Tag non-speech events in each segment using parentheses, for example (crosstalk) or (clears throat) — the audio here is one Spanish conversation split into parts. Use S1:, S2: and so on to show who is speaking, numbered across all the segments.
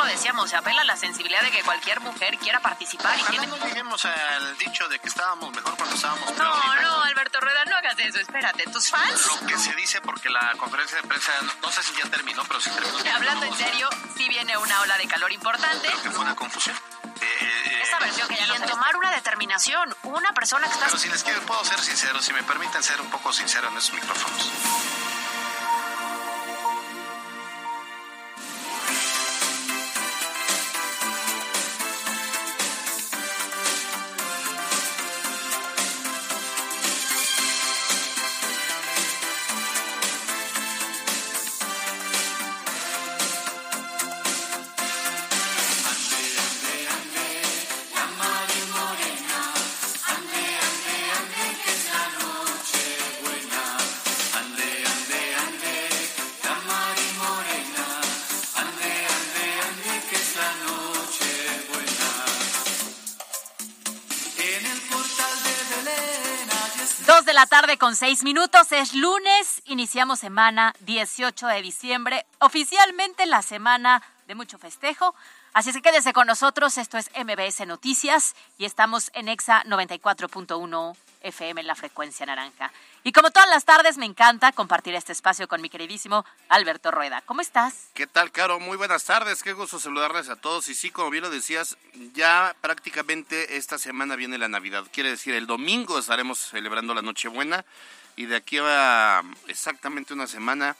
S1: Lo decíamos, se apela a la sensibilidad de que cualquier mujer quiera participar y tiene...
S2: no lleguemos al dicho de que estábamos mejor cuando estábamos peor.
S1: No,
S2: Dime.
S1: no, Alberto Rueda, no hagas eso, espérate. ¿Tus fans?
S2: Lo que se dice porque la conferencia de prensa, no, no sé si ya terminó, pero sí terminó.
S1: Hablando en serio, sí viene una ola de calor importante.
S2: Creo que fue una confusión. Eh, eh,
S1: Esta versión que ya y en tomar una determinación, una persona que está...
S2: pero si les quiero, puedo ser sincero, si me permiten ser un poco sincero en esos micrófonos.
S1: La tarde con seis minutos, es lunes, iniciamos semana 18 de diciembre, oficialmente la semana de mucho festejo. Así es que quédese con nosotros, esto es MBS Noticias y estamos en EXA 94.1 FM en la frecuencia naranja. Y como todas las tardes, me encanta compartir este espacio con mi queridísimo Alberto Rueda. ¿Cómo estás?
S3: ¿Qué tal, Caro? Muy buenas tardes, qué gusto saludarles a todos. Y sí, como bien lo decías, ya prácticamente esta semana viene la Navidad. Quiere decir, el domingo estaremos celebrando la Nochebuena y de aquí a exactamente una semana,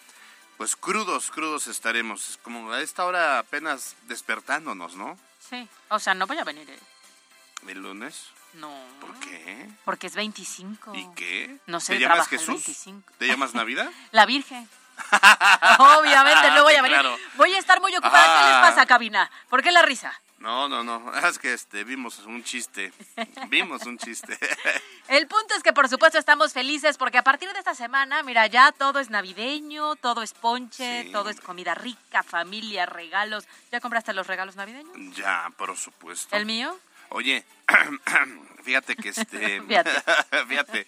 S3: pues crudos, crudos estaremos. Como a esta hora apenas despertándonos, ¿no?
S1: Sí. O sea, no voy a venir. ¿eh?
S3: El lunes.
S1: No.
S3: ¿Por qué?
S1: Porque es 25.
S3: ¿Y qué?
S1: No sé,
S3: ¿Te llamas Jesús?
S1: 25.
S3: ¿Te llamas Navidad? (laughs)
S1: La Virgen. Obviamente no voy a venir.
S3: Claro.
S1: Voy a estar muy ocupada. ¿Qué les
S3: Ah.
S1: pasa, cabina? ¿Por qué la risa?
S3: No, no, no. Es que este, vimos un chiste. Vimos un chiste. (laughs)
S1: El punto es que, por supuesto, estamos felices porque a partir de esta semana, mira, ya todo es navideño, todo es ponche,
S3: Sí,
S1: todo es comida rica, familia, regalos. ¿Ya compraste los regalos navideños?
S3: ya, por supuesto.
S1: ¿El mío?
S3: Oye, (clears throat) fíjate que este. (laughs)
S1: Fíjate. (laughs)
S3: fíjate.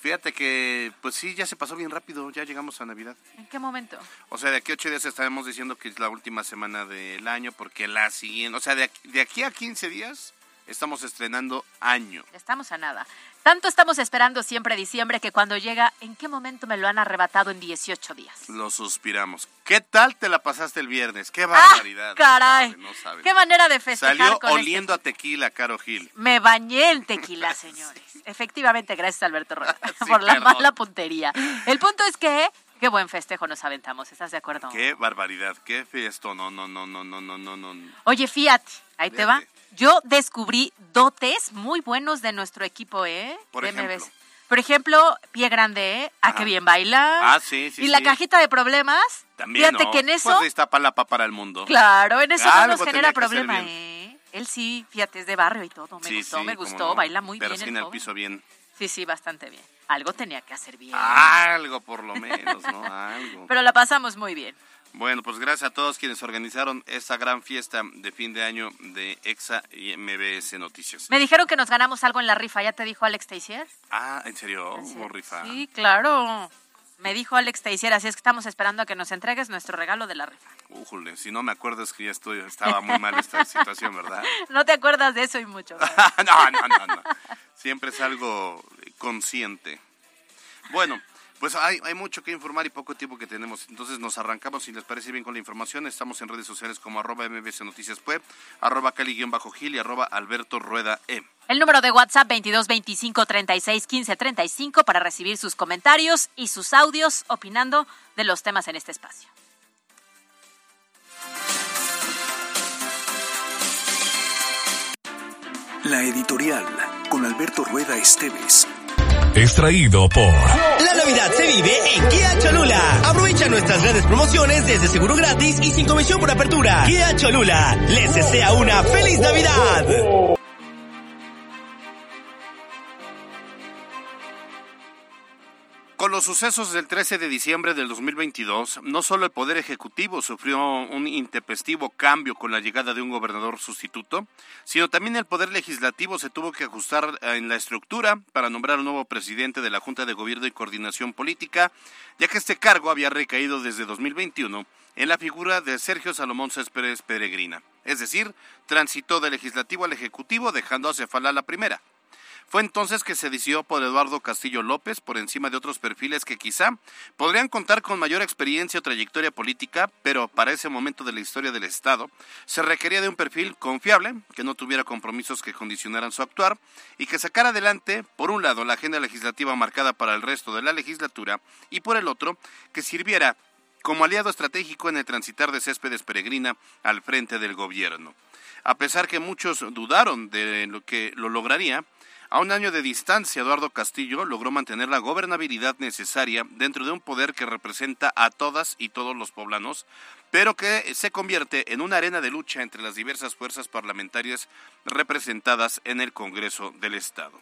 S3: Fíjate que, pues sí, ya se pasó bien rápido, ya llegamos a Navidad.
S1: ¿En qué momento?
S3: O sea, de aquí a ocho días estaremos diciendo que es la última semana del año, porque la siguiente, o sea, de aquí, de aquí a 15 días estamos estrenando año.
S1: Estamos a nada. Tanto estamos esperando siempre diciembre que cuando llega, ¿en qué momento me lo han arrebatado en 18 días?
S3: Lo suspiramos. ¿Qué tal te la pasaste el viernes? ¡Qué barbaridad!
S1: ¡Ah, caray!
S3: No saben.
S1: ¡Qué manera de festejar
S3: Salió
S1: con este
S3: oliendo a tequila, Caro Gil.
S1: Me bañé en tequila, (laughs) señores. Efectivamente, gracias Alberto (laughs)
S3: Sí,
S1: por la mala puntería. El punto es que qué buen festejo nos aventamos, ¿estás de acuerdo?
S3: ¡Qué barbaridad! ¡Qué fiesto! No, no, no, no, no, no, no, no.
S1: Oye, fíjate, ahí te va. Yo descubrí dotes muy buenos de nuestro equipo, ¿eh?
S3: Por
S1: De
S3: ejemplo.
S1: MBS. Por ejemplo, pie grande, ¿eh? A
S3: Ajá.
S1: que bien baila.
S3: Ah, sí, sí,
S1: Y la cajita de problemas.
S3: También,
S1: Fíjate
S3: ¿no?
S1: que en eso,
S3: Pues Iztapalapa para el mundo.
S1: claro, en eso no nos genera
S3: que hacer
S1: problema. ¿eh? Él sí, fíjate, es de barrio y todo. Me
S3: Sí,
S1: gustó,
S3: sí,
S1: me gustó,
S3: no.
S1: baila muy bien
S3: Persina
S1: el
S3: el piso bien.
S1: Sí, sí, bastante bien. Algo tenía que hacer bien.
S3: Algo por lo menos, ¿no? (laughs) Algo.
S1: Pero la pasamos muy bien.
S3: Bueno, pues gracias a todos quienes organizaron esta gran fiesta de fin de año de EXA y MBS Noticias.
S1: Me dijeron que nos ganamos algo en la rifa. ¿Ya te dijo Alex Teixier?
S3: Ah, ¿en serio? Hubo rifa.
S1: Sí, claro. Me dijo Alex Teixier, así es que estamos esperando a que nos entregues nuestro regalo de la rifa.
S3: Újule, si no me acuerdo es que ya estoy, estaba muy mal esta (laughs) situación, ¿verdad?
S1: No te acuerdas de eso y mucho. (laughs)
S3: no, no, no, no. Siempre es algo consciente. Bueno, pues hay, hay mucho que informar y poco tiempo que tenemos. Entonces nos arrancamos, si les parece bien, con la información. Estamos en redes sociales como arroba mbs noticias web, arroba cali-gil y arroba alberto rueda e.
S1: El número de WhatsApp 22 25 36 15 35 para recibir sus comentarios y sus audios opinando de los temas en este espacio.
S4: La editorial con Alberto Rueda Esteves.
S5: Extraído por
S6: La Navidad se vive en Kia Cholula. Aprovecha nuestras grandes promociones desde seguro gratis y sin comisión por apertura. Kia Cholula, les desea una feliz Navidad.
S3: Con los sucesos del 13 de diciembre del 2022, no solo el Poder Ejecutivo sufrió un intempestivo cambio con la llegada de un gobernador sustituto, sino también el Poder Legislativo se tuvo que ajustar eh, en la estructura para nombrar un nuevo presidente de la Junta de Gobierno y Coordinación Política, ya que este cargo había recaído desde 2021 en la figura de Sergio Salomón Céspedes Peregrina. Es decir, transitó del Legislativo al Ejecutivo dejando a Cefala la primera. Fue entonces que se decidió por Eduardo Castillo López por encima de otros perfiles que quizá podrían contar con mayor experiencia o trayectoria política, pero para ese momento de la historia del Estado se requería de un perfil confiable, que no tuviera compromisos que condicionaran su actuar y que sacara adelante, por un lado, la agenda legislativa marcada para el resto de la legislatura y por el otro, que sirviera como aliado estratégico en el transitar de Céspedes Peregrina al frente del gobierno. A pesar que muchos dudaron de lo que lo lograría, a un año de distancia, Eduardo Castillo logró mantener la gobernabilidad necesaria dentro de un poder que representa a todas y todos los poblanos, pero que se convierte en una arena de lucha entre las diversas fuerzas parlamentarias representadas en el Congreso del Estado.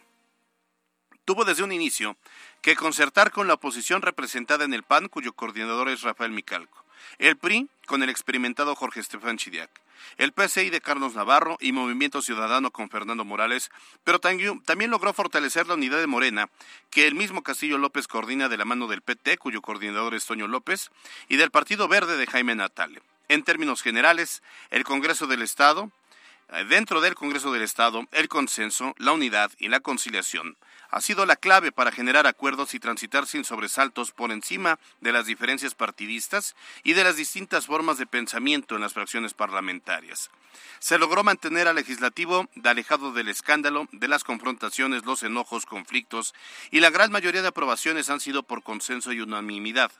S3: Tuvo desde un inicio que concertar con la oposición representada en el PAN, cuyo coordinador es Rafael Micalco, el PRI con el experimentado Jorge Estefan Chidiac, el PCI de Carlos Navarro y Movimiento Ciudadano con Fernando Morales, pero también logró fortalecer la unidad de Morena, que el mismo Castillo López coordina de la mano del PT, cuyo coordinador es Toño López, y del Partido Verde de Jaime Natale. En términos generales, el Congreso del Estado, eh, dentro del Congreso del Estado, el consenso, la unidad y la conciliación ha sido la clave para generar acuerdos y transitar sin sobresaltos por encima de las diferencias partidistas y de las distintas formas de pensamiento en las fracciones parlamentarias. Se logró mantener al legislativo alejado del escándalo, de las confrontaciones, los enojos, conflictos, y la gran mayoría de aprobaciones han sido por consenso y unanimidad.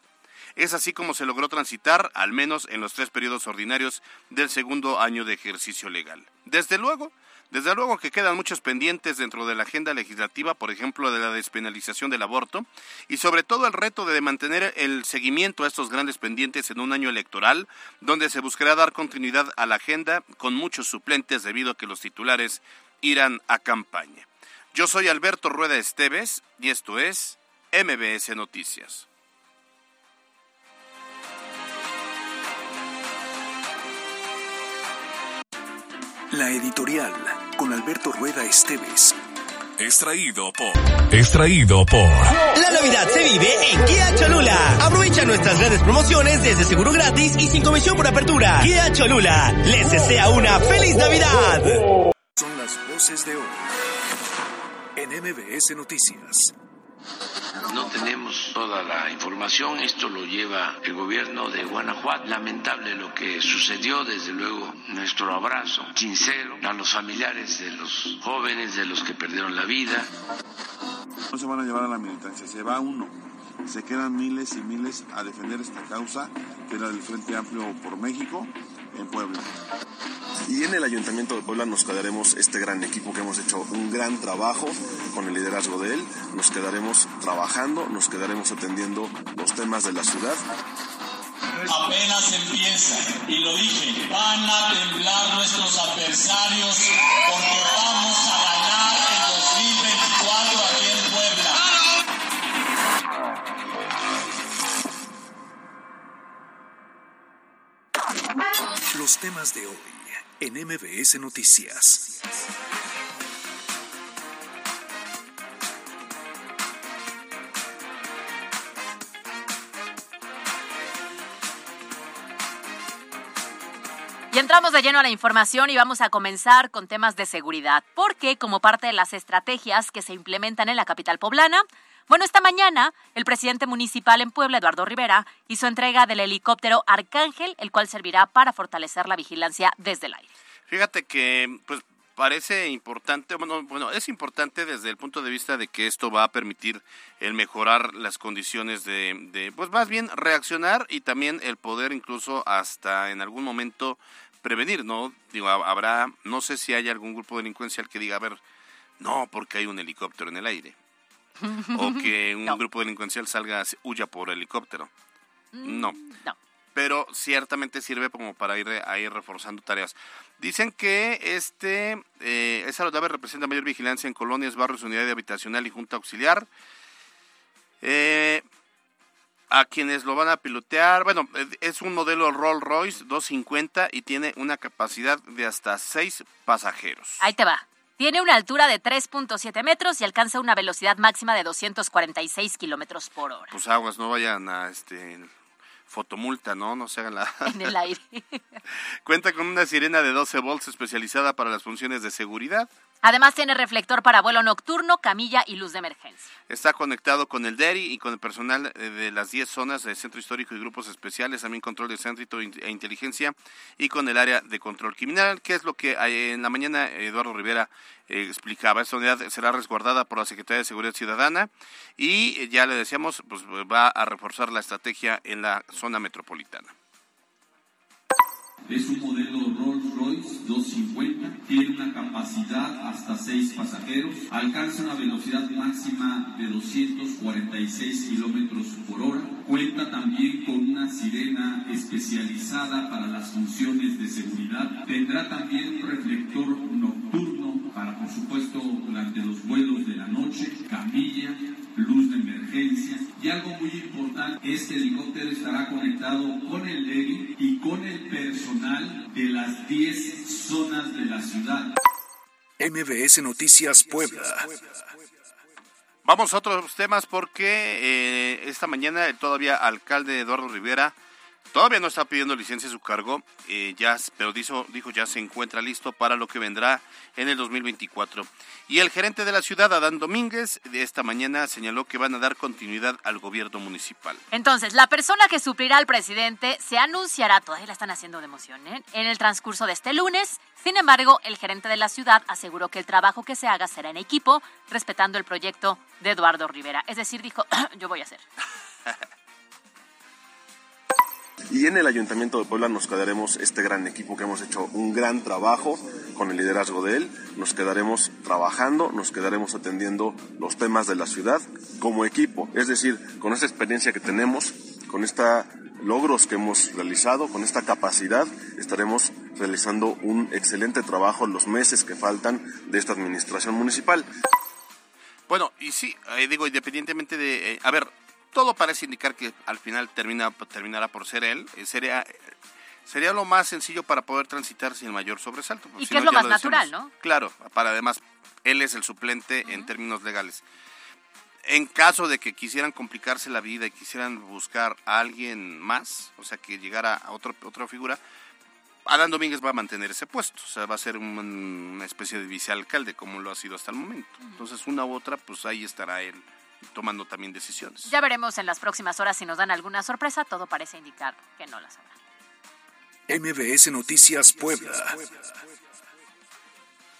S3: Es así como se logró transitar, al menos en los tres periodos ordinarios del segundo año de ejercicio legal. Desde luego, desde luego que quedan muchos pendientes dentro de la agenda legislativa, por ejemplo, de la despenalización del aborto, y sobre todo el reto de mantener el seguimiento a estos grandes pendientes en un año electoral, donde se buscará dar continuidad a la agenda con muchos suplentes debido a que los titulares irán a campaña. Yo soy Alberto Rueda Esteves y esto es MBS Noticias.
S4: La editorial con Alberto Rueda Esteves.
S5: Extraído por. Extraído por.
S6: La Navidad se vive en Kia Cholula. Aprovecha nuestras grandes promociones desde seguro gratis y sin comisión por apertura. Kia Cholula. Les desea una feliz Navidad.
S4: Son las voces de hoy en MBS Noticias.
S7: No tenemos toda la información, esto lo lleva el gobierno de Guanajuato. Lamentable lo que sucedió, desde luego nuestro abrazo sincero a los familiares de los jóvenes, de los que perdieron la vida.
S8: No se van a llevar a la militancia, se va uno. Se quedan miles y miles a defender esta causa, que era del Frente Amplio por México, en Puebla.
S9: Y en el Ayuntamiento de Puebla nos quedaremos este gran equipo que hemos hecho un gran trabajo con el liderazgo de él. Nos quedaremos trabajando, nos quedaremos atendiendo los temas de la ciudad.
S10: Apenas empieza, y lo dije, van a temblar nuestros adversarios porque vamos a ganar el
S4: Los temas de hoy en MBS Noticias.
S1: Entramos de lleno a la información y vamos a comenzar con temas de seguridad, porque como parte de las estrategias que se implementan en la capital poblana, bueno, esta mañana el presidente municipal en Puebla, Eduardo Rivera, hizo entrega del helicóptero Arcángel, el cual servirá para fortalecer la vigilancia desde el aire.
S3: Fíjate que pues parece importante, bueno, bueno, es importante desde el punto de vista de que esto va a permitir el mejorar las condiciones de, de, pues más bien reaccionar y también el poder incluso hasta en algún momento prevenir, ¿no? Digo, habrá, no sé si hay algún grupo delincuencial que diga, a ver, no, porque hay un helicóptero en el aire. (laughs) o que un
S1: No.
S3: grupo delincuencial salga, huya por helicóptero. No.
S1: No.
S3: Pero ciertamente sirve como para ir a ir reforzando tareas. Dicen que este eh, esa aeronave representa mayor vigilancia en colonias, barrios, unidad habitacional y junta auxiliar. Eh, a quienes lo van a pilotear, bueno, eh, es un modelo Rolls Royce 250 y tiene una capacidad de hasta 6 pasajeros.
S1: Ahí te va. Tiene una altura de 3.7 metros y alcanza una velocidad máxima de 246 kilómetros por hora.
S3: Pues aguas, no vayan a este fotomulta, ¿no? No se hagan la... (laughs)
S1: En el aire. (laughs)
S3: Cuenta con una sirena de 12 volts especializada para las funciones de seguridad.
S1: Además tiene reflector para vuelo nocturno, camilla y luz de emergencia.
S3: Está conectado con el DERI y con el personal eh, de las 10 zonas del Centro Histórico y Grupos Especiales, también control de centro e inteligencia y con el área de control criminal, que es lo que eh, en la mañana Eduardo Rivera eh, explicaba. Esta unidad será resguardada por la Secretaría de Seguridad Ciudadana y ya le decíamos, pues va a reforzar la estrategia en la zona metropolitana.
S11: Es un modelo Rolls Royce 250, tiene una capacidad hasta 6 pasajeros, alcanza una velocidad máxima de 246 kilómetros por hora, cuenta también con una sirena especializada para las funciones de seguridad, tendrá también un reflector nocturno para, por supuesto, durante los vuelos de la noche, camilla, luz de emergencia y algo muy importante, este helicóptero estará conectado con el DERI y con el personal de las 10 zonas de la ciudad.
S4: MBS Noticias Puebla.
S3: Vamos a otros temas porque eh, esta mañana el todavía alcalde Eduardo Rivera Todavía no está pidiendo licencia a su cargo, eh, ya, pero dijo, dijo ya se encuentra listo para lo que vendrá en el 2024. Y el gerente de la ciudad, Adán Domínguez, de esta mañana señaló que van a dar continuidad al gobierno municipal.
S1: Entonces, la persona que suplirá al presidente se anunciará, todavía la están haciendo de emoción, ¿eh? en el transcurso de este lunes. Sin embargo, el gerente de la ciudad aseguró que el trabajo que se haga será en equipo, respetando el proyecto de Eduardo Rivera. Es decir, dijo, (clears throat) yo voy a hacer. (laughs)
S9: Y en el Ayuntamiento de Puebla nos quedaremos este gran equipo que hemos hecho un gran trabajo con el liderazgo de él. Nos quedaremos trabajando, nos quedaremos atendiendo los temas de la ciudad como equipo. Es decir, con esta experiencia que tenemos, con estos logros que hemos realizado, con esta capacidad, estaremos realizando un excelente trabajo en los meses que faltan de esta administración municipal.
S3: Bueno, y sí, eh, digo, independientemente de... Eh, a ver, todo parece indicar que al final termina, terminará por ser él. Eh, sería, sería lo más sencillo para poder transitar sin mayor sobresalto.
S1: Y que es lo más natural, ¿no?
S3: Claro, para además, él es el suplente en términos legales. En caso de que quisieran complicarse la vida y quisieran buscar a alguien más, o sea, que llegara a otro, otra figura, Adán Domínguez va a mantener ese puesto, o sea, va a ser una especie de vicealcalde como lo ha sido hasta el momento. Entonces, una u otra, pues ahí estará él tomando también decisiones.
S1: Ya veremos en las próximas horas si nos dan alguna sorpresa. Todo parece indicar que no las habrá.
S4: MBS Noticias Puebla.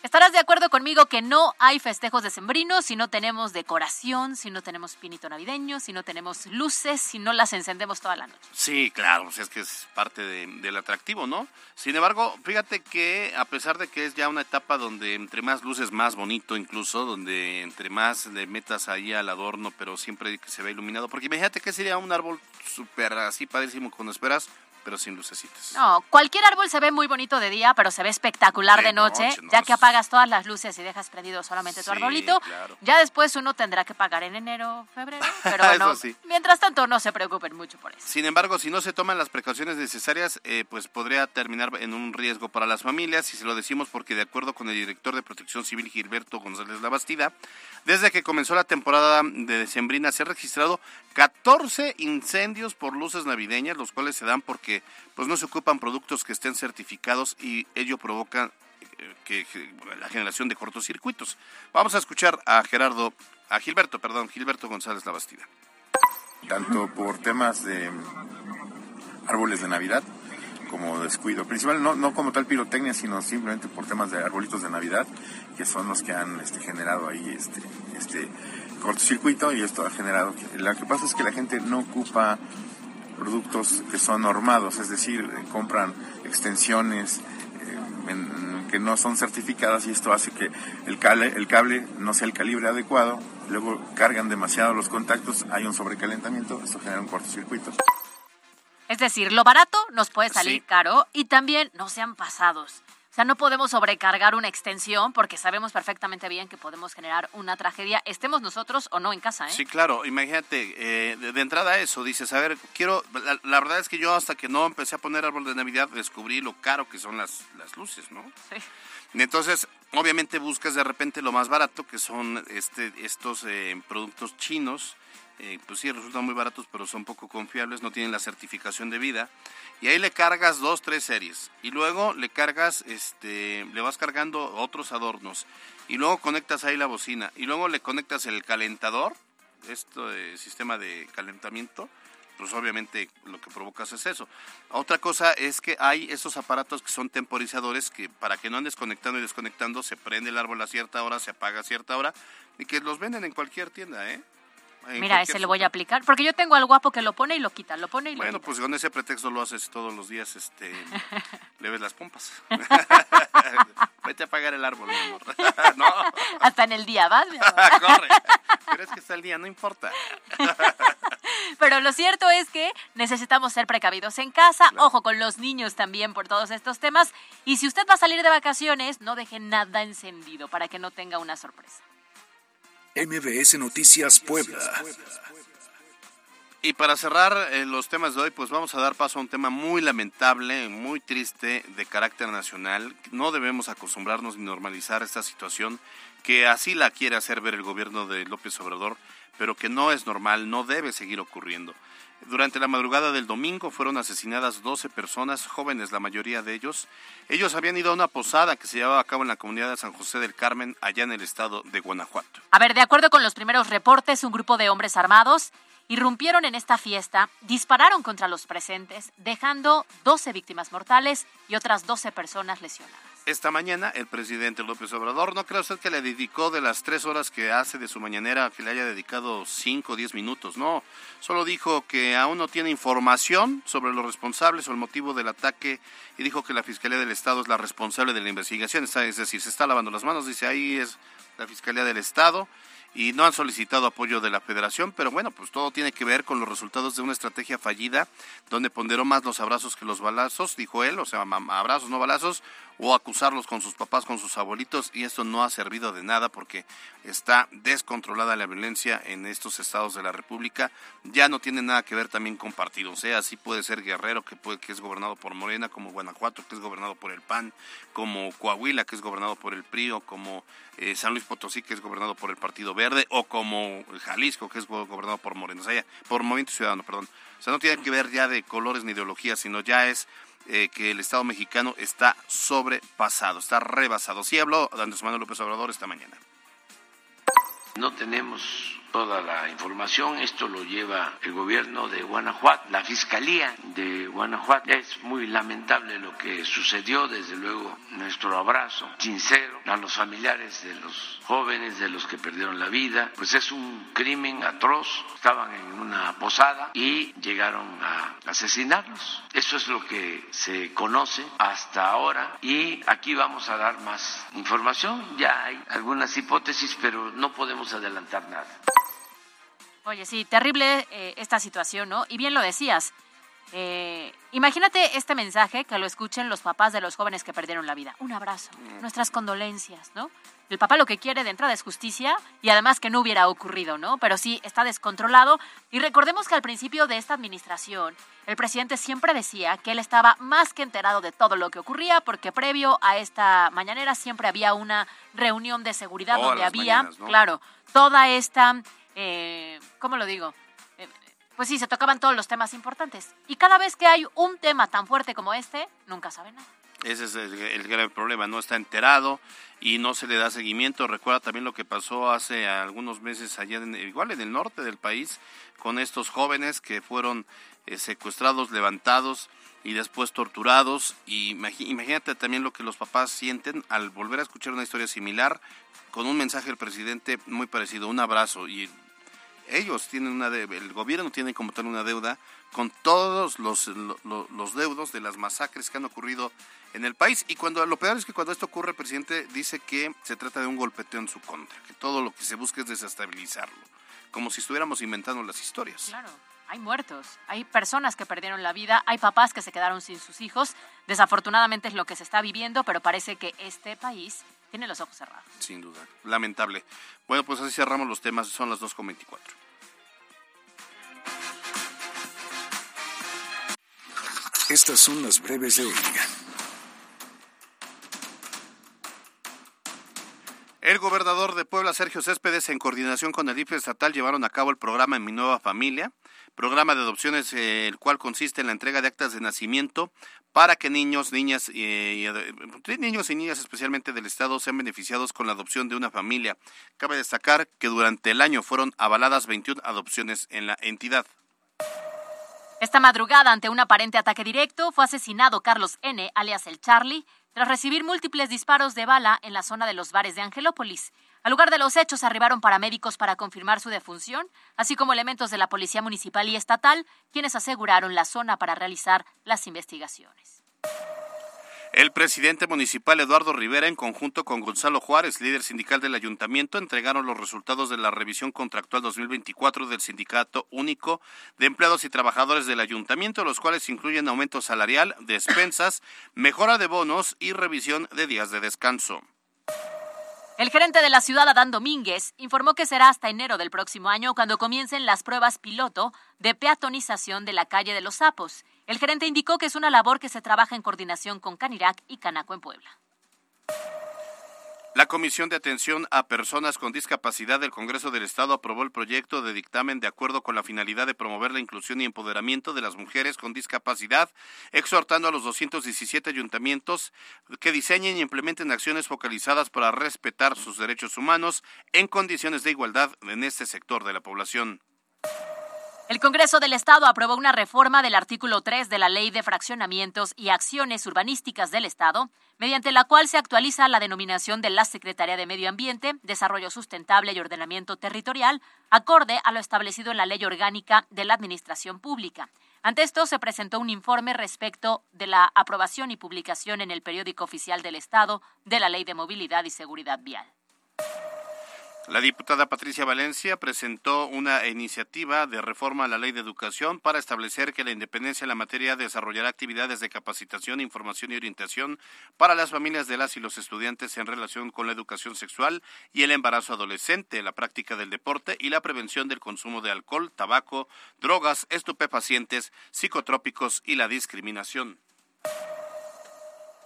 S1: Estarás de acuerdo conmigo que no hay festejos decembrinos si no tenemos decoración, si no tenemos pinito navideño, si no tenemos luces, si no las encendemos toda la noche.
S3: Sí, claro, pues es que es parte del atractivo, ¿no? Sin embargo, fíjate que a pesar de que es ya una etapa donde entre más luces más bonito incluso, donde entre más le metas ahí al adorno, pero siempre que se ve iluminado, porque imagínate que sería un árbol súper así padrísimo cuando esperas pero sin lucecitas.
S1: No, cualquier árbol se ve muy bonito de día, pero se ve espectacular de, noche, ya que apagas todas las luces y dejas prendido solamente tu arbolito. Ya después uno tendrá que pagar en enero, febrero, (laughs) pero bueno, mientras tanto no se preocupen mucho por eso.
S3: Sin embargo, si no se toman las precauciones necesarias, eh, pues podría terminar en un riesgo para las familias, y se lo decimos porque de acuerdo con el director de Protección Civil Gilberto González Labastida, desde que comenzó la temporada de decembrina se han registrado 14 incendios por luces navideñas, los cuales se dan porque pues no se ocupan productos que estén certificados y ello provoca eh, que, la generación de cortocircuitos. Vamos a escuchar a Gerardo, a Gilberto, perdón, Gilberto González Labastida.
S12: Tanto por temas de árboles de Navidad como descuido. Principal, no, no como tal pirotecnia, sino simplemente por temas de arbolitos de Navidad, que son los que han este, generado ahí este, este cortocircuito y esto ha generado... Lo que pasa es que la gente no ocupa productos que son normados, es decir, compran extensiones eh, que no son certificadas y esto hace que el cable, el cable no sea el calibre adecuado, luego cargan demasiado los contactos, hay un sobrecalentamiento, esto genera un cortocircuito.
S1: Es decir, lo barato nos puede salir caro y también no sean pasados. O sea, no podemos sobrecargar una extensión porque sabemos perfectamente bien que podemos generar una tragedia, estemos nosotros o no en casa. ¿eh?
S3: Sí, claro, imagínate, eh, de, de entrada eso, dices, a ver, quiero, la, la verdad es que yo hasta que no empecé a poner árbol de Navidad descubrí lo caro que son las, las luces, ¿no?
S1: Sí.
S3: Entonces, obviamente buscas de repente lo más barato, que son este, estos eh, productos chinos. Eh, pues sí, resultan muy baratos, pero son poco confiables, no tienen la certificación de vida. Y ahí le cargas dos, tres series. Y luego le cargas, este, le vas cargando otros adornos. Y luego conectas ahí la bocina. Y luego le conectas el calentador, esto de sistema de calentamiento pues obviamente lo que provocas es eso. Otra cosa es que hay esos aparatos que son temporizadores que para que no andes conectando y desconectando se prende el árbol a cierta hora, se apaga a cierta hora y que los venden en cualquier tienda, ¿eh?
S1: Mira, ese le voy a aplicar, porque yo tengo al guapo que lo pone y lo quita, lo pone y lo
S3: Bueno, pues con ese pretexto lo haces todos los días, este, (laughs) le ves las pompas. (laughs) Vete a apagar el árbol, mi amor. (laughs) no,
S1: Hasta en el día vas, mi amor.
S3: corre. ¿Crees que está el día? No importa.
S1: Pero lo cierto es que necesitamos ser precavidos en casa, ojo con los niños también por todos estos temas. Y si usted va a salir de vacaciones, no deje nada encendido para que no tenga una sorpresa.
S4: MBS Noticias Puebla.
S3: Y para cerrar eh, los temas de hoy, pues vamos a dar paso a un tema muy lamentable, muy triste, de carácter nacional. No debemos acostumbrarnos ni normalizar esta situación que así la quiere hacer ver el gobierno de López Obrador, pero que no es normal, no debe seguir ocurriendo. Durante la madrugada del domingo fueron asesinadas 12 personas, jóvenes la mayoría de ellos. Ellos habían ido a una posada que se llevaba a cabo en la comunidad de San José del Carmen, allá en el estado de Guanajuato.
S1: A ver, de acuerdo con los primeros reportes, un grupo de hombres armados irrumpieron en esta fiesta, dispararon contra los presentes, dejando 12 víctimas mortales y otras 12 personas lesionadas.
S3: Esta mañana el presidente López Obrador, ¿no cree usted que le dedicó de las tres horas que hace de su mañanera, que le haya dedicado cinco o diez minutos? No, solo dijo que aún no tiene información sobre los responsables o el motivo del ataque y dijo que la Fiscalía del Estado es la responsable de la investigación, es decir, se está lavando las manos, dice ahí es la Fiscalía del Estado y no han solicitado apoyo de la federación, pero bueno, pues todo tiene que ver con los resultados de una estrategia fallida donde ponderó más los abrazos que los balazos, dijo él, o sea, abrazos no balazos, o acusarlos con sus papás, con sus abuelitos, y esto no ha servido de nada porque está descontrolada la violencia en estos estados de la República, ya no tiene nada que ver también con partidos, ¿eh? así puede ser Guerrero, que, puede, que es gobernado por Morena, como Guanajuato, que es gobernado por el PAN, como Coahuila, que es gobernado por el PRI, o como eh, San Luis Potosí, que es gobernado por el Partido Verde, o como Jalisco, que es go- gobernado por Morena, o sea, ya- por Movimiento Ciudadano, perdón. O sea, no tiene que ver ya de colores ni ideologías, sino ya es eh, que el Estado mexicano está sobrepasado, está rebasado. Sí habló Andrés Manuel López Obrador esta mañana.
S7: No tenemos toda la información, esto lo lleva el gobierno de Guanajuato, la Fiscalía de Guanajuato. Es muy lamentable lo que sucedió, desde luego nuestro abrazo sincero a los familiares de los jóvenes, de los que perdieron la vida, pues es un crimen atroz, estaban en una posada y llegaron a asesinarlos. Eso es lo que se conoce hasta ahora y aquí vamos a dar más información, ya hay algunas hipótesis, pero no podemos adelantar nada.
S1: Oye, sí, terrible eh, esta situación, ¿no? Y bien lo decías. eh, imagínate este mensaje que lo escuchen los papás de los jóvenes que perdieron la vida. Un abrazo, nuestras condolencias, ¿no? El papá lo que quiere de entrada es justicia y además que no hubiera ocurrido, ¿no? Pero sí está descontrolado. Y recordemos que al principio de esta administración, el presidente siempre decía que él estaba más que enterado de todo lo que ocurría porque previo a esta mañanera siempre había una reunión de seguridad
S3: Todas
S1: donde había,
S3: mañanas, ¿no?
S1: claro, toda esta, eh, ¿cómo lo digo? Eh, pues sí, se tocaban todos los temas importantes. Y cada vez que hay un tema tan fuerte como este, nunca sabe nada.
S3: Ese es el, el grave problema, no está enterado y no se le da seguimiento. Recuerda también lo que pasó hace algunos meses allá, en, igual en el norte del país, con estos jóvenes que fueron eh, secuestrados, levantados y después torturados. Y imagínate también lo que los papás sienten al volver a escuchar una historia similar con un mensaje del presidente muy parecido, un abrazo. Y ellos tienen una deuda, el gobierno tiene como tal una deuda con todos los, lo- lo- los deudos de las masacres que han ocurrido en el país. Y cuando lo peor es que cuando esto ocurre, el presidente dice que se trata de un golpeteo en su contra, que todo lo que se busca es desestabilizarlo, como si estuviéramos inventando las historias.
S1: Claro. Hay muertos, hay personas que perdieron la vida, hay papás que se quedaron sin sus hijos. Desafortunadamente es lo que se está viviendo, pero parece que este país tiene los ojos cerrados.
S3: Sin duda, lamentable. Bueno, pues así cerramos los temas, son las 2.24.
S4: Estas son las breves de hoy.
S3: El gobernador de Puebla, Sergio Céspedes, en coordinación con el IFE estatal, llevaron a cabo el programa En Mi Nueva Familia, programa de adopciones, eh, el cual consiste en la entrega de actas de nacimiento para que niños, niñas, eh, y, niños y niñas especialmente del Estado sean beneficiados con la adopción de una familia. Cabe destacar que durante el año fueron avaladas 21 adopciones en la entidad.
S1: Esta madrugada, ante un aparente ataque directo, fue asesinado Carlos N., alias el Charlie, tras recibir múltiples disparos de bala en la zona de los bares de Angelópolis. Al lugar de los hechos arribaron paramédicos para confirmar su defunción, así como elementos de la Policía Municipal y Estatal, quienes aseguraron la zona para realizar las investigaciones.
S3: El presidente municipal Eduardo Rivera, en conjunto con Gonzalo Juárez, líder sindical del ayuntamiento, entregaron los resultados de la revisión contractual 2024 del Sindicato Único de Empleados y Trabajadores del Ayuntamiento, los cuales incluyen aumento salarial, despensas, mejora de bonos y revisión de días de descanso.
S1: El gerente de la ciudad, Adán Domínguez, informó que será hasta enero del próximo año cuando comiencen las pruebas piloto de peatonización de la calle de los Sapos. El gerente indicó que es una labor que se trabaja en coordinación con Canirac y Canaco en Puebla.
S3: La Comisión de Atención a Personas con Discapacidad del Congreso del Estado aprobó el proyecto de dictamen de acuerdo con la finalidad de promover la inclusión y empoderamiento de las mujeres con discapacidad, exhortando a los 217 ayuntamientos que diseñen y implementen acciones focalizadas para respetar sus derechos humanos en condiciones de igualdad en este sector de la población.
S1: El Congreso del Estado aprobó una reforma del artículo 3 de la Ley de Fraccionamientos y Acciones Urbanísticas del Estado, mediante la cual se actualiza la denominación de la Secretaría de Medio Ambiente, Desarrollo Sustentable y Ordenamiento Territorial, acorde a lo establecido en la Ley Orgánica de la Administración Pública. Ante esto, se presentó un informe respecto de la aprobación y publicación en el periódico oficial del Estado de la Ley de Movilidad y Seguridad Vial.
S3: La diputada Patricia Valencia presentó una iniciativa de reforma a la ley de educación para establecer que la independencia en la materia desarrollará actividades de capacitación, información y orientación para las familias de las y los estudiantes en relación con la educación sexual y el embarazo adolescente, la práctica del deporte y la prevención del consumo de alcohol, tabaco, drogas, estupefacientes, psicotrópicos y la discriminación.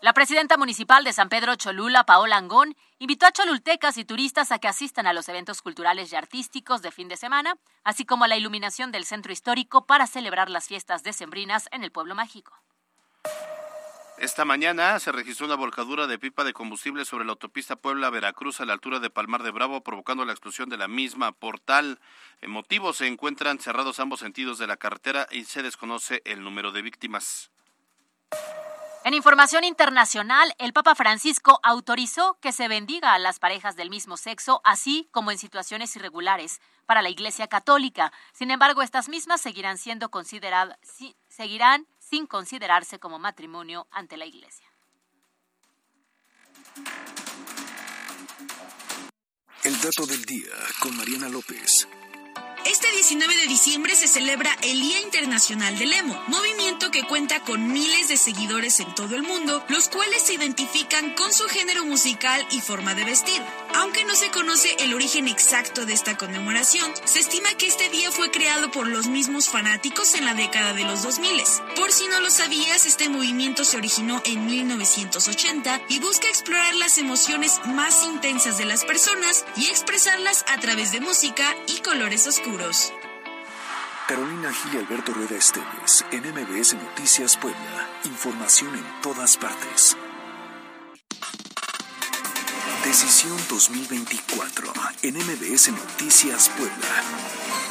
S1: La presidenta municipal de San Pedro Cholula, Paola Angón, invitó a cholultecas y turistas a que asistan a los eventos culturales y artísticos de fin de semana, así como a la iluminación del centro histórico para celebrar las fiestas decembrinas en el pueblo mágico.
S3: Esta mañana se registró una volcadura de pipa de combustible sobre la autopista Puebla-Veracruz a la altura de Palmar de Bravo, provocando la explosión de la misma. Portal. En motivo se encuentran cerrados ambos sentidos de la carretera y se desconoce el número de víctimas.
S1: En información internacional, el Papa Francisco autorizó que se bendiga a las parejas del mismo sexo, así como en situaciones irregulares para la Iglesia Católica. Sin embargo, estas mismas seguirán siendo consideradas, seguirán sin considerarse como matrimonio ante la Iglesia.
S4: El dato del día con Mariana López.
S13: Este 19 de diciembre se celebra el Día Internacional del Emo, movimiento que cuenta con miles de seguidores en todo el mundo, los cuales se identifican con su género musical y forma de vestir. Aunque no se conoce el origen exacto de esta conmemoración, se estima que este día fue creado por los mismos fanáticos en la década de los 2000. Por si no lo sabías, este movimiento se originó en 1980 y busca explorar las emociones más intensas de las personas y expresarlas a través de música y colores oscuros.
S4: Carolina Gil y Alberto Rueda Esteves, en Noticias Puebla. Información en todas partes. Decisión 2024 en MBS Noticias Puebla.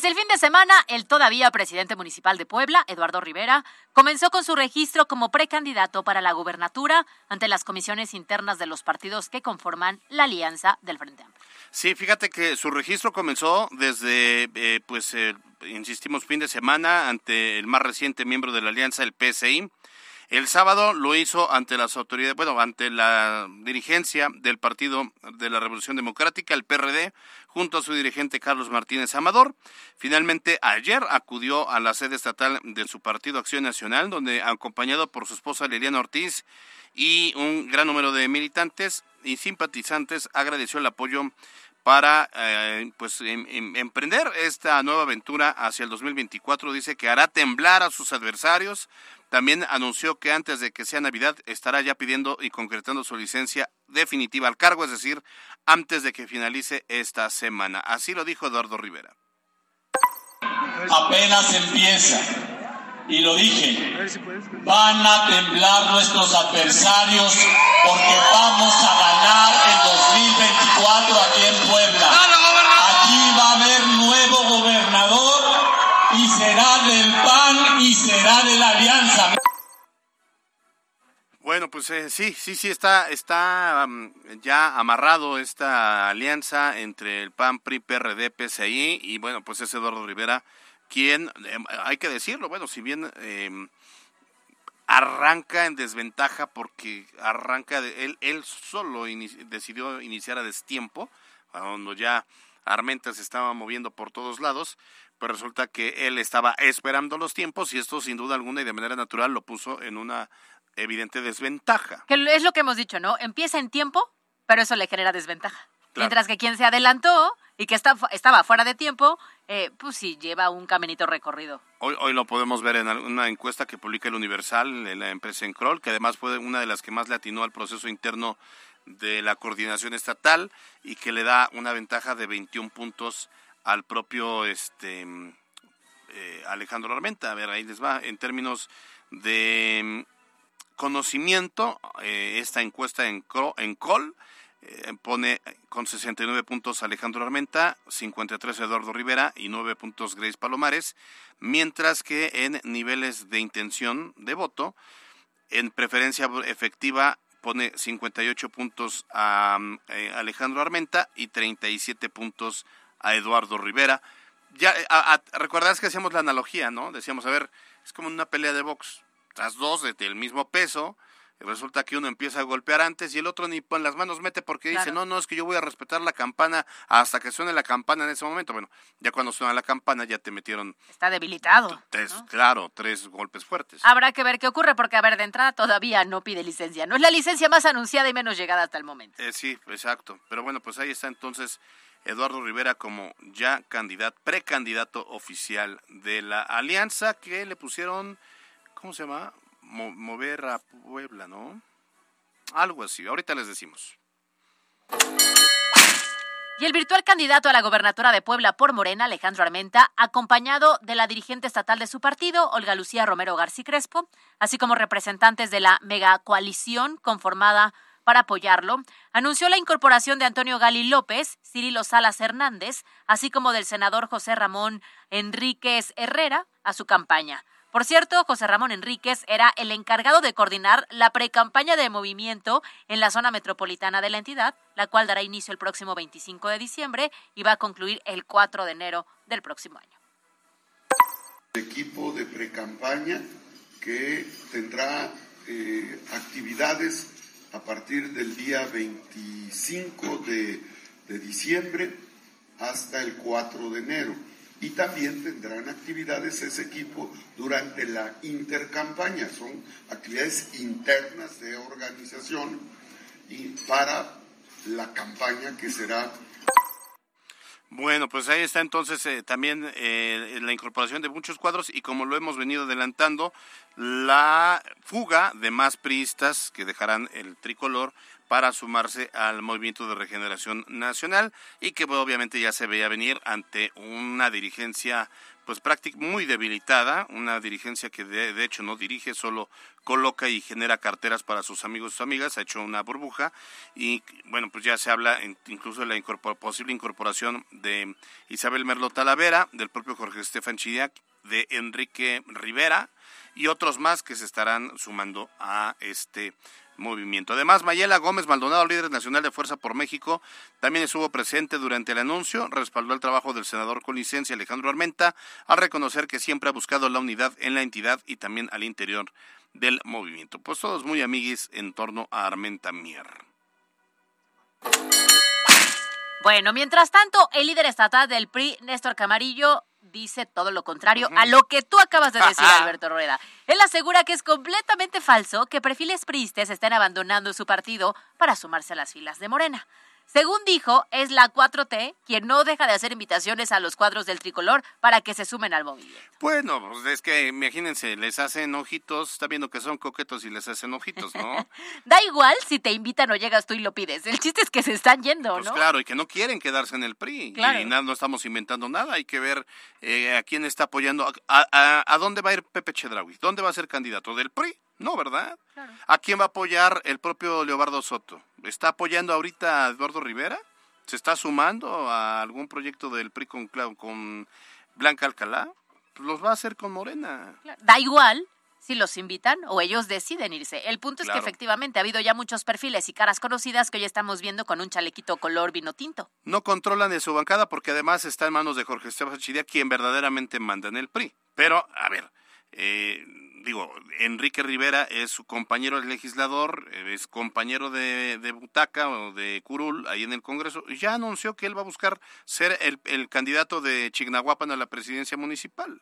S1: Pues el fin de semana, el todavía presidente municipal de Puebla, Eduardo Rivera, comenzó con su registro como precandidato para la gubernatura ante las comisiones internas de los partidos que conforman la alianza del Frente Amplio.
S3: Sí, fíjate que su registro comenzó desde, eh, pues, eh, insistimos, fin de semana ante el más reciente miembro de la alianza, el PSI, el sábado lo hizo ante las autoridades, bueno, ante la dirigencia del Partido de la Revolución Democrática, el PRD, junto a su dirigente Carlos Martínez Amador. Finalmente, ayer acudió a la sede estatal de su partido Acción Nacional, donde, acompañado por su esposa Liliana Ortiz y un gran número de militantes y simpatizantes, agradeció el apoyo para eh, pues em, em, emprender esta nueva aventura hacia el 2024 dice que hará temblar a sus adversarios también anunció que antes de que sea Navidad estará ya pidiendo y concretando su licencia definitiva al cargo, es decir, antes de que finalice esta semana. Así lo dijo Eduardo Rivera.
S10: Apenas empieza, y lo dije, van a temblar nuestros adversarios porque vamos a ganar el 2024 aquí en Puebla. Aquí va a haber nuevo gobernador y será del PAN y será de la Alianza.
S3: Bueno, pues eh, sí, sí, sí, está, está ya amarrado esta alianza entre el PAN, PRI, PRD, PSI y bueno, pues es Eduardo Rivera quien, em, hay que decirlo, bueno, si bien em, arranca en desventaja porque arranca, él, él solo decidió iniciar a destiempo, cuando ya Armenta se estaba moviendo por todos lados, pues resulta que él estaba esperando los tiempos y esto sin duda alguna y de manera natural lo puso en una evidente desventaja.
S1: Que es lo que hemos dicho, ¿no? Empieza en tiempo, pero eso le genera desventaja. Mientras que quien se adelantó y que está, estaba fuera de tiempo, eh, pues sí, lleva un caminito recorrido.
S3: Hoy, hoy lo podemos ver en una encuesta que publica el Universal, la empresa Encroll, que además fue una de las que más le atinó al proceso interno de la coordinación estatal y que le da una ventaja de 21 puntos al propio este eh, Alejandro Armenta. A ver, ahí les va. En términos de conocimiento, eh, esta encuesta en, en Col eh, pone con 69 puntos Alejandro Armenta, 53 Eduardo Rivera y 9 puntos Grace Palomares, mientras que en niveles de intención de voto, en preferencia efectiva pone 58 puntos a mm, Alejandro Armenta y 37 puntos a Eduardo Rivera. Ya, a, ¿recuerdas que hacíamos la analogía, no? Decíamos, a ver, es como una pelea de box. Las dos del mismo peso, resulta que uno empieza a golpear antes y el otro ni en las manos mete porque dice, no, no, es que yo voy a respetar la campana hasta que suene la campana en ese momento. Bueno, ya cuando suena la campana ya te metieron...
S1: Está debilitado.
S3: Tres, Claro, tres golpes fuertes.
S1: Habrá que ver qué ocurre porque, a ver, de entrada todavía no pide licencia. No es la licencia más anunciada y menos llegada hasta el momento.
S3: Eh, sí, exacto. Pero bueno, pues ahí está entonces Eduardo Rivera como ya candidato, precandidato oficial de la alianza que le pusieron, ¿cómo se llama? mover a Puebla, ¿no? Algo así, ahorita les decimos.
S1: Y el virtual candidato a la gobernatura de Puebla por Morena, Alejandro Armenta, acompañado de la dirigente estatal de su partido, Olga Lucía Romero García Crespo, así como representantes de la megacoalición conformada para apoyarlo, anunció la incorporación de Antonio Gali López, Cirilo Salas Hernández, así como del senador José Ramón Enríquez Herrera a su campaña. Por cierto, José Ramón Enríquez era el encargado de coordinar la precampaña de movimiento en la zona metropolitana de la entidad, la cual dará inicio el próximo 25 de diciembre y va a concluir el 4 de enero del próximo año.
S14: Equipo de precampaña que tendrá eh, actividades a partir del día 25 de, de diciembre hasta el 4 de enero. Y también tendrán actividades ese equipo durante la intercampaña, son actividades internas de organización y para la campaña que será.
S3: Bueno, pues ahí está entonces eh, también eh, la incorporación de muchos cuadros y como lo hemos venido adelantando, la fuga de más priistas que dejarán el tricolor para sumarse al movimiento de regeneración nacional y que obviamente ya se veía venir ante una dirigencia pues prácticamente muy debilitada, una dirigencia que de, hecho no dirige, solo coloca y genera carteras para sus amigos y sus amigas, ha hecho una burbuja y bueno, pues ya se habla incluso de la incorpor posible incorporación de Isabel Merlo Talavera, del propio Jorge Estefan Chidiac, de Enrique Rivera y otros más que se estarán sumando a este movimiento. Además, Mayela Gómez Maldonado, líder nacional de Fuerza por México, también estuvo presente durante el anuncio, respaldó el trabajo del senador con licencia Alejandro Armenta, al reconocer que siempre ha buscado la unidad en la entidad y también al interior del movimiento. Pues todos muy amiguis en torno a Armenta Mier.
S1: Bueno, mientras tanto, el líder estatal del PRI, Néstor Camarillo, dice todo lo contrario a lo que tú acabas de decir, (laughs) Alberto Rueda. Él asegura que es completamente falso que perfiles priistas estén abandonando su partido para sumarse a las filas de Morena. Según dijo, es la 4T quien no deja de hacer invitaciones a los cuadros del tricolor para que se sumen al movimiento.
S3: Bueno, pues es que imagínense, les hacen ojitos, está viendo que son coquetos y les hacen ojitos, ¿no? (laughs)
S1: da igual si te invitan o llegas tú y lo pides. El chiste es que se están yendo,
S3: pues
S1: ¿no?
S3: Claro, y que no quieren quedarse en el PRI.
S1: Claro.
S3: Y nada, no estamos inventando nada. Hay que ver eh, a quién está apoyando. A, a, a, dónde va a ir Pepe Chedraui? ¿Dónde va a ser candidato? ¿Del PRI? No, ¿verdad?
S1: Claro.
S3: ¿A quién va a apoyar el propio Leobardo Soto? ¿Está apoyando ahorita a Eduardo Rivera? ¿Se está sumando a algún proyecto del PRI con, con Blanca Alcalá? Pues los va a hacer con Morena.
S1: Da igual si los invitan o ellos deciden irse. El punto
S3: Claro.
S1: es que efectivamente ha habido ya muchos perfiles y caras conocidas que hoy estamos viendo con un chalequito color vino tinto.
S3: No controlan de su bancada porque además está en manos de Jorge Esteban Chidia, quien verdaderamente manda en el PRI. Pero, a ver, eh, digo, Enrique Rivera es su compañero legislador, es compañero de, de Butaca o de Curul ahí en el Congreso, ya anunció que él va a buscar ser el, el candidato de Chignahuapan a la presidencia municipal.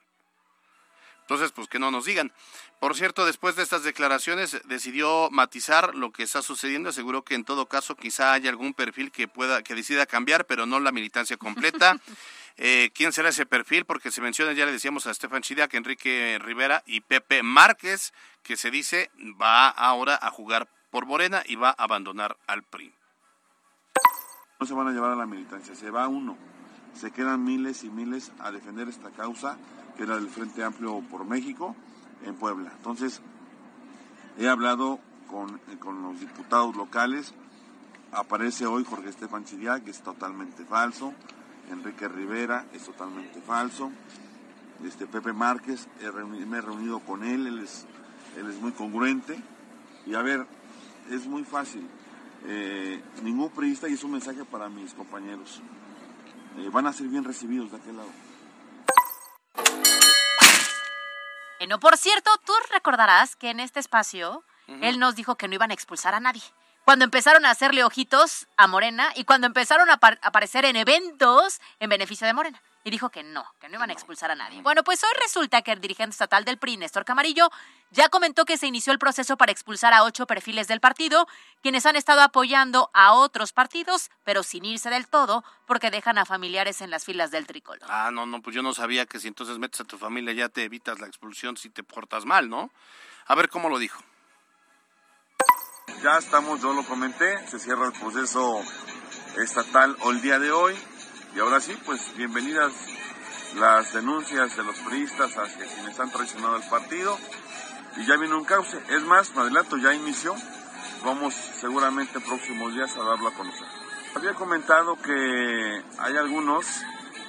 S3: Entonces, pues que no nos digan. Por cierto, después de estas declaraciones decidió matizar lo que está sucediendo. Aseguró que en todo caso quizá haya algún perfil que pueda, que decida cambiar, pero no la militancia completa. (laughs) eh, ¿Quién será ese perfil? Porque se menciona, ya le decíamos a Estefan Chidiac, Enrique Rivera y Pepe Márquez, que se dice va ahora a jugar por Morena y va a abandonar al PRI.
S8: No se van a llevar a la militancia, se va uno. Se quedan miles y miles a defender esta causa, era del Frente Amplio por México, en Puebla. Entonces, he hablado con, con los diputados locales. Aparece hoy Jorge Estefan Chiriac, que es totalmente falso. Enrique Rivera es totalmente falso. Este Pepe Márquez, me he reunido con él, él es, él es muy congruente. Y a ver, es muy fácil. Eh, ningún periodista, y es un mensaje para mis compañeros, eh, van a ser bien recibidos de aquel lado.
S1: Bueno, por cierto, tú recordarás que en este espacio él nos dijo que no iban a expulsar a nadie. Cuando empezaron a hacerle ojitos a Morena y cuando empezaron a apar- aparecer en eventos en beneficio de Morena. Y dijo que no, que no iban a expulsar a nadie. Bueno, pues hoy resulta que el dirigente estatal del PRI, Néstor Camarillo, ya comentó que se inició el proceso para expulsar a ocho perfiles del partido, quienes han estado apoyando a otros partidos, pero sin irse del todo, porque dejan a familiares en las filas del tricolor.
S3: Ah, no, no, pues yo no sabía que si entonces metes a tu familia ya te evitas la expulsión si te portas mal, ¿no? A ver cómo lo dijo.
S8: Ya estamos, yo lo comenté, se cierra el proceso estatal o el día de hoy. Y ahora sí, pues bienvenidas las denuncias de los periodistas hacia quienes han traicionado al partido. Y ya viene un cauce. Es más, me adelanto, ya inició. Vamos seguramente en próximos días a darlo a conocer. Había comentado que hay algunos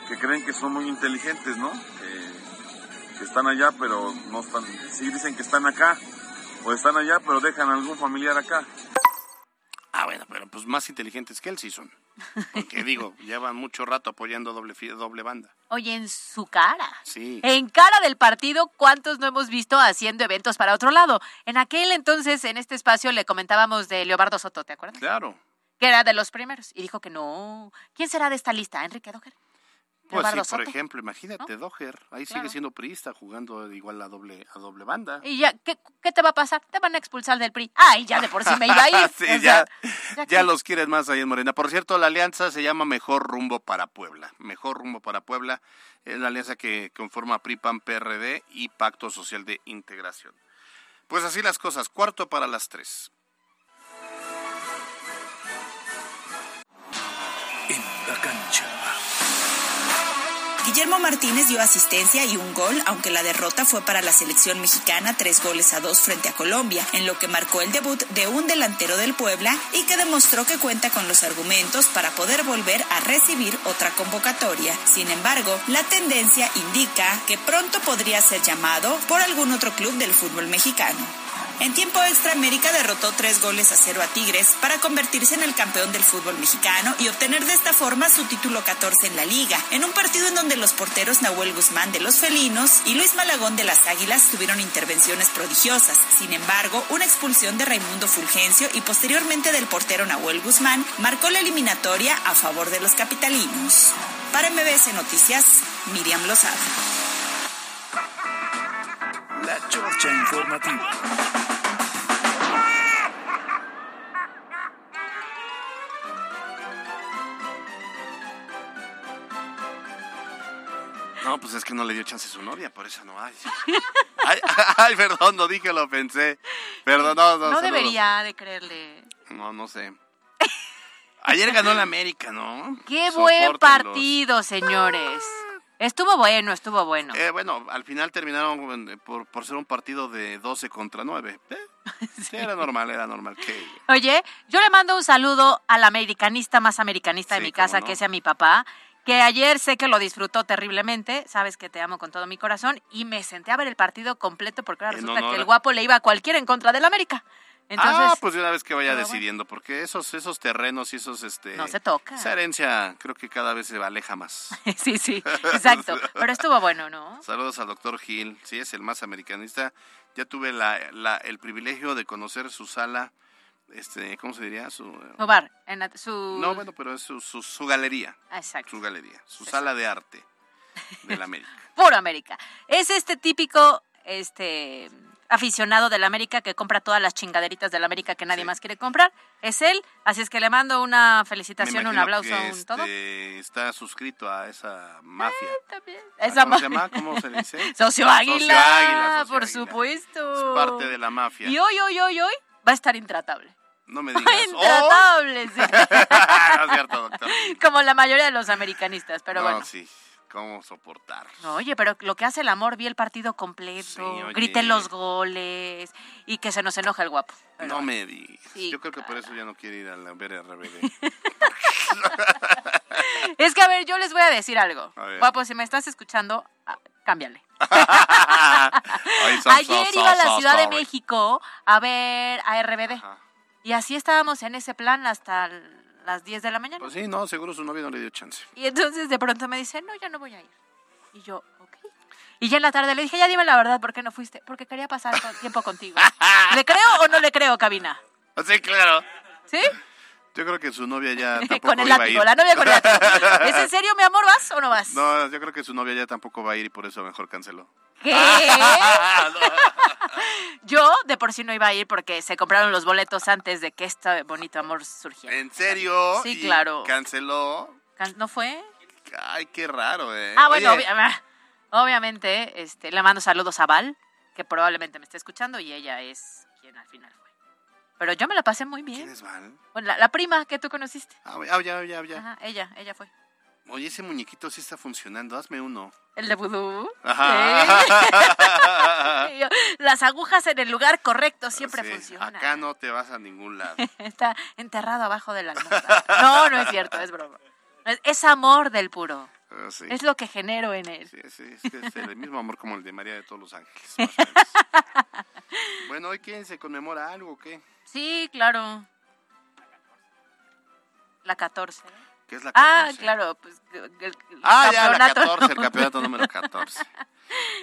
S8: que creen que son muy inteligentes, ¿no? Que, que están allá, pero no están. Sí dicen que están acá, o están allá, pero dejan a algún familiar acá.
S3: Ah, bueno, pero pues más inteligentes que él sí son. Porque (laughs) digo, llevan mucho rato apoyando doble, doble banda.
S1: Oye, en su cara.
S3: Sí.
S1: En cara del partido, ¿cuántos no hemos visto haciendo eventos para otro lado? En aquel entonces, en este espacio, le comentábamos de Leobardo Soto, ¿te acuerdas?
S3: Claro.
S1: Que era de los primeros. Y dijo que no. ¿Quién será de esta lista? ¿Enrique Doger?
S3: Pues sí, por
S1: Soto.
S3: ejemplo, imagínate, Doher, ahí
S1: Claro.
S3: sigue siendo priista jugando igual a doble, a doble banda.
S1: Y ya, ¿qué, qué te va a pasar? Te van a expulsar del PRI. Ay, ya de por sí me iba a (laughs) ir.
S3: Sí,
S1: O sea,
S3: ya,
S1: ya
S3: los quieren más ahí en Morena. Por cierto, la alianza se llama Mejor Rumbo para Puebla. Mejor Rumbo para Puebla es la alianza que conforma PRI, PAN, PRD y Pacto Social de Integración. Pues así las cosas, cuarto para las tres.
S13: Guillermo Martínez dio asistencia y un gol, aunque la derrota fue para la selección mexicana tres goles a dos frente a Colombia, en lo que marcó el debut de un delantero del Puebla y que demostró que cuenta con los argumentos para poder volver a recibir otra convocatoria. Sin embargo, la tendencia indica que pronto podría ser llamado por algún otro club del fútbol mexicano. En tiempo extra, América derrotó tres goles a cero a Tigres para convertirse en el campeón del fútbol mexicano y obtener de esta forma su título 14 en la liga, en un partido en donde los porteros Nahuel Guzmán de los Felinos y Luis Malagón de las Águilas tuvieron intervenciones prodigiosas. Sin embargo, una expulsión de Raimundo Fulgencio y posteriormente del portero Nahuel Guzmán marcó la eliminatoria a favor de los capitalinos. Para MBS Noticias, Miriam Lozada.
S4: La Chorcha Informativa.
S3: No, pues es que no le dio chance a su novia, por eso no hay. Ay, (laughs) ay, perdón, no dije, lo pensé. Perdón, no, no.
S1: No debería de creerle.
S3: No, no sé. Ayer ganó la América, ¿no?
S1: Qué buen partido, señores. Estuvo bueno, estuvo bueno.
S3: Eh, bueno, al final terminaron por, por ser un partido de 12 contra 9. Eh, (laughs) sí, era normal, era normal. que
S1: Oye, yo le mando un saludo al americanista más americanista de
S3: Sí,
S1: mi casa,
S3: no.
S1: que es a mi papá, que ayer sé que lo disfrutó terriblemente, sabes que te amo con todo mi corazón, y me senté a ver el partido completo porque ahora
S3: En
S1: resulta
S3: honor
S1: que el guapo le iba a cualquiera en contra del América. Entonces,
S3: ah, pues de una vez que vaya
S1: bueno.
S3: decidiendo, porque esos esos terrenos y esos este
S1: No se toca.
S3: Esa herencia creo que cada vez se aleja más. (laughs)
S1: sí, sí, (laughs) exacto. Pero estuvo bueno, ¿no?
S3: Saludos al doctor Gil, sí, es el más americanista. Ya tuve la, la- el privilegio de conocer su sala, este, ¿cómo se diría? Su,
S1: Su bar, en la- su...
S3: no, bueno, pero es su, su, su galería,
S1: Ah, Exacto.
S3: su galería, su sala de arte de la América. (laughs)
S1: Puro América. Es este típico, este aficionado del América que compra todas las chingaderitas del América que nadie más quiere comprar. Es él, así es que le mando una felicitación, un aplauso, un todo.
S3: este, Está suscrito a esa mafia.
S1: Esa
S3: ¿Cómo se
S1: ma-
S3: llama? ¿Cómo se dice? (laughs)
S1: Socio Águila,
S3: Socio Águila, socio
S1: por
S3: Águila.
S1: supuesto.
S3: Es parte de la mafia.
S1: Y hoy, hoy, hoy, hoy va a estar intratable.
S3: No me (laughs) digas. ¡Oh!
S1: intratable, sí. (laughs)
S3: no es cierto, doctor.
S1: Como la mayoría de los americanistas, pero
S3: no,
S1: bueno.
S3: sí. ¿Cómo soportar?
S1: Oye, pero lo que hace el amor, vi el partido completo,
S3: oye.
S1: griten los goles y que se nos enoja el guapo.
S3: no me digas.
S1: Sí,
S3: Yo creo que por eso ya no quiere ir a la ver RBD. (laughs)
S1: Es que, a ver, yo les voy a decir algo.
S3: A.
S1: Guapo, si me estás escuchando, ah, cámbiale. Ayer iba a la Ciudad de. México a ver a RBD. Y así estábamos en ese plan hasta las 10 de la mañana.
S3: Pues sí, no, seguro su novio no le dio chance.
S1: Y entonces de pronto me dice, no, ya no voy a ir. Y yo, ok. Y ya en la tarde le dije, ya dime la verdad, ¿por qué no fuiste? Porque quería pasar tiempo contigo. (laughs) ¿Le creo o no le creo, cabina?
S3: Sí, claro.
S1: ¿Sí?
S3: Yo creo que su novia ya (laughs) tampoco
S1: con el látigo, la novia con el látigo. (laughs) ¿Es en serio, mi amor, vas o no vas?
S3: No, yo creo que su novia ya tampoco va a ir y por eso mejor canceló.
S1: ¿Qué? (laughs) Yo de por sí no iba a ir porque se compraron los boletos antes de que este bonito amor surgiera.
S3: ¿En serio?
S1: Sí,
S3: ¿Y
S1: claro.
S3: ¿Canceló?
S1: Can- ¿No fue?
S3: Ay, qué raro, ¿eh?
S1: Ah, bueno, ah, obviamente este, le mando saludos a Val, que probablemente me esté escuchando y ella es quien al final fue. Pero yo me la pasé muy bien.
S3: ¿Quién es Val?
S1: Bueno, la, la prima que tú conociste.
S3: Ah, ya, ya, ya, ya.
S1: Ajá, ella, ella fue.
S3: Oye, ese muñequito sí está funcionando. Hazme uno.
S1: El de vudú.
S3: Ajá. (laughs)
S1: Las agujas en el lugar correcto siempre
S3: Sí,
S1: funcionan.
S3: Acá no te vas a ningún lado. (laughs)
S1: Está enterrado abajo de la almohada. No, no es cierto, es broma. Es, es amor del puro.
S3: Ah, sí.
S1: Es lo que genero en él.
S3: Sí, sí, es, el mismo amor como el de María de todos los ángeles. más o menos. (laughs) bueno, ¿hoy quién se conmemora algo o qué?
S1: Sí, claro. La 14.
S3: ¿Qué es la
S1: Ah,
S3: 14?
S1: claro, pues el, el
S3: Ah, ya, la
S1: campeonato.
S3: 14, el (laughs) campeonato número 14.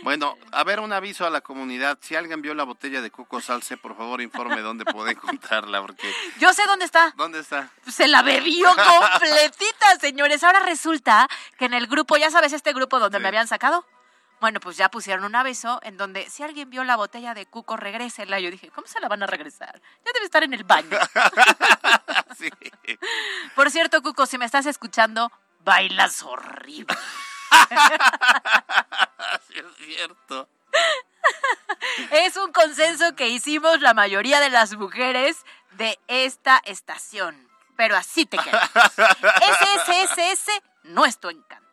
S3: Bueno, a ver, un aviso a la comunidad. Si alguien vio la botella de Coco Salce, por favor informe dónde puede encontrarla, porque...
S1: Yo sé dónde está.
S3: ¿Dónde está?
S1: Se la bebió (laughs) completita, señores. Ahora resulta que en el grupo, ya sabes, este grupo donde me habían sacado. Bueno, pues ya pusieron un aviso en donde si alguien vio la botella de Cuco, regrésela. Yo dije, ¿cómo se la van a regresar? Ya debe estar en el baño. (laughs)
S3: Sí.
S1: Por cierto, Cuco, si me estás escuchando, bailas horrible. (laughs)
S3: Sí, es cierto.
S1: Es un consenso que hicimos la mayoría de las mujeres de esta estación. Pero así te quedas. Ese no es tu encanto.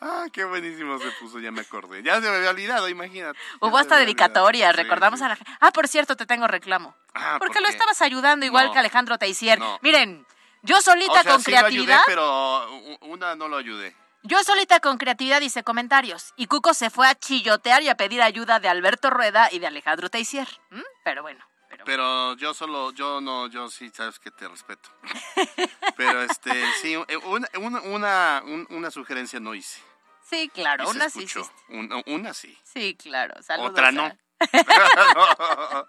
S3: Ah, qué buenísimo se puso, ya me acordé. Ya se me había olvidado, imagínate.
S1: Hubo hasta dedicatoria, recordamos a la gente. Ah, por cierto, te tengo reclamo.
S3: Ah,
S1: Porque
S3: ¿por
S1: lo estabas ayudando igual
S3: No.
S1: que Alejandro Teisier.
S3: No.
S1: Miren, yo solita
S3: O sea,
S1: con
S3: sí lo ayudé,
S1: creatividad,
S3: pero una no lo ayudé.
S1: yo solita con creatividad hice comentarios. Y Cuco se fue a chillotear y a pedir ayuda de Alberto Rueda y de Alejandro Teisier. ¿Mm? Pero bueno.
S3: Pero yo solo, yo no, yo sí, sabes que te respeto. (laughs) Pero este, sí, eh, una, una, una, un- una sugerencia no hice.
S1: Sí, claro,
S3: Y
S1: una sí.
S3: una sí.
S1: Sí, claro. Saludos
S3: Otra no. (laughs) (laughs)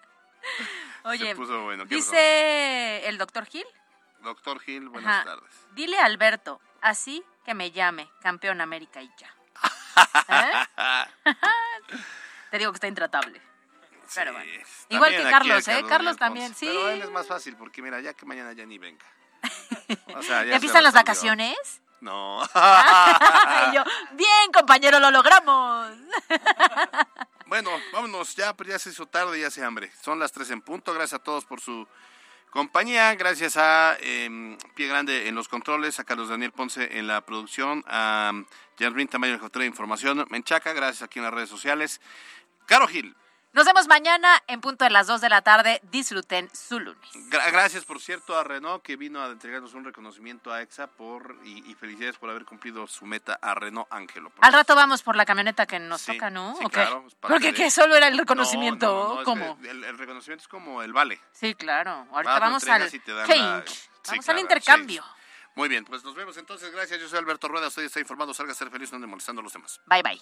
S1: Oye,
S3: Se puso bueno. ¿qué
S1: dice el doctor Gil.
S3: Doctor Gil, buenas
S1: Ajá.
S3: tardes.
S1: Dile a Alberto, así que me llame, campeón América y ya. ¿Eh? Te digo que está intratable. Pero bueno. Igual que Carlos, ¿eh? Carlos también, sí.
S3: Pero él es más fácil porque mira, ya que mañana ya ni venga. (laughs) O sea,
S1: ¿Ya empiezan las vacaciones?
S3: No. (laughs)
S1: Yo, bien, compañero, lo logramos. (laughs)
S3: Bueno, vámonos ya, pero ya se hizo tarde, ya se hambre. Son las tres en punto. Gracias a todos por su compañía. Gracias a eh, Pie Grande en los controles, a Carlos Daniel Ponce en la producción, a Janrin Tamayo en el de Información, Menchaca, gracias aquí en las redes sociales. Caro Gil,
S1: Nos vemos mañana en punto de las 2 de la tarde. Disfruten su lunes.
S3: gra- gracias por cierto a Renault que vino a entregarnos un reconocimiento a EXA por y, y felicidades por haber cumplido su meta a Renault Ángelo.
S1: Al rato vamos por la camioneta que nos
S3: Sí,
S1: toca, ¿no?
S3: sí,
S1: ¿O qué?
S3: claro,
S1: Porque
S3: de-
S1: que solo era el
S3: No,
S1: reconocimiento.
S3: no, no, no, es
S1: ¿Cómo?
S3: que El, el reconocimiento es como el vale.
S1: Sí, claro. Ahorita vamos al
S3: la-
S1: change.
S3: Sí,
S1: vamos
S3: claro,
S1: al intercambio.
S3: Muy bien, pues nos vemos entonces. Gracias. Yo soy Alberto Rueda. Usted está informado. Salga a ser feliz, no molestando a los demás.
S1: Bye, bye.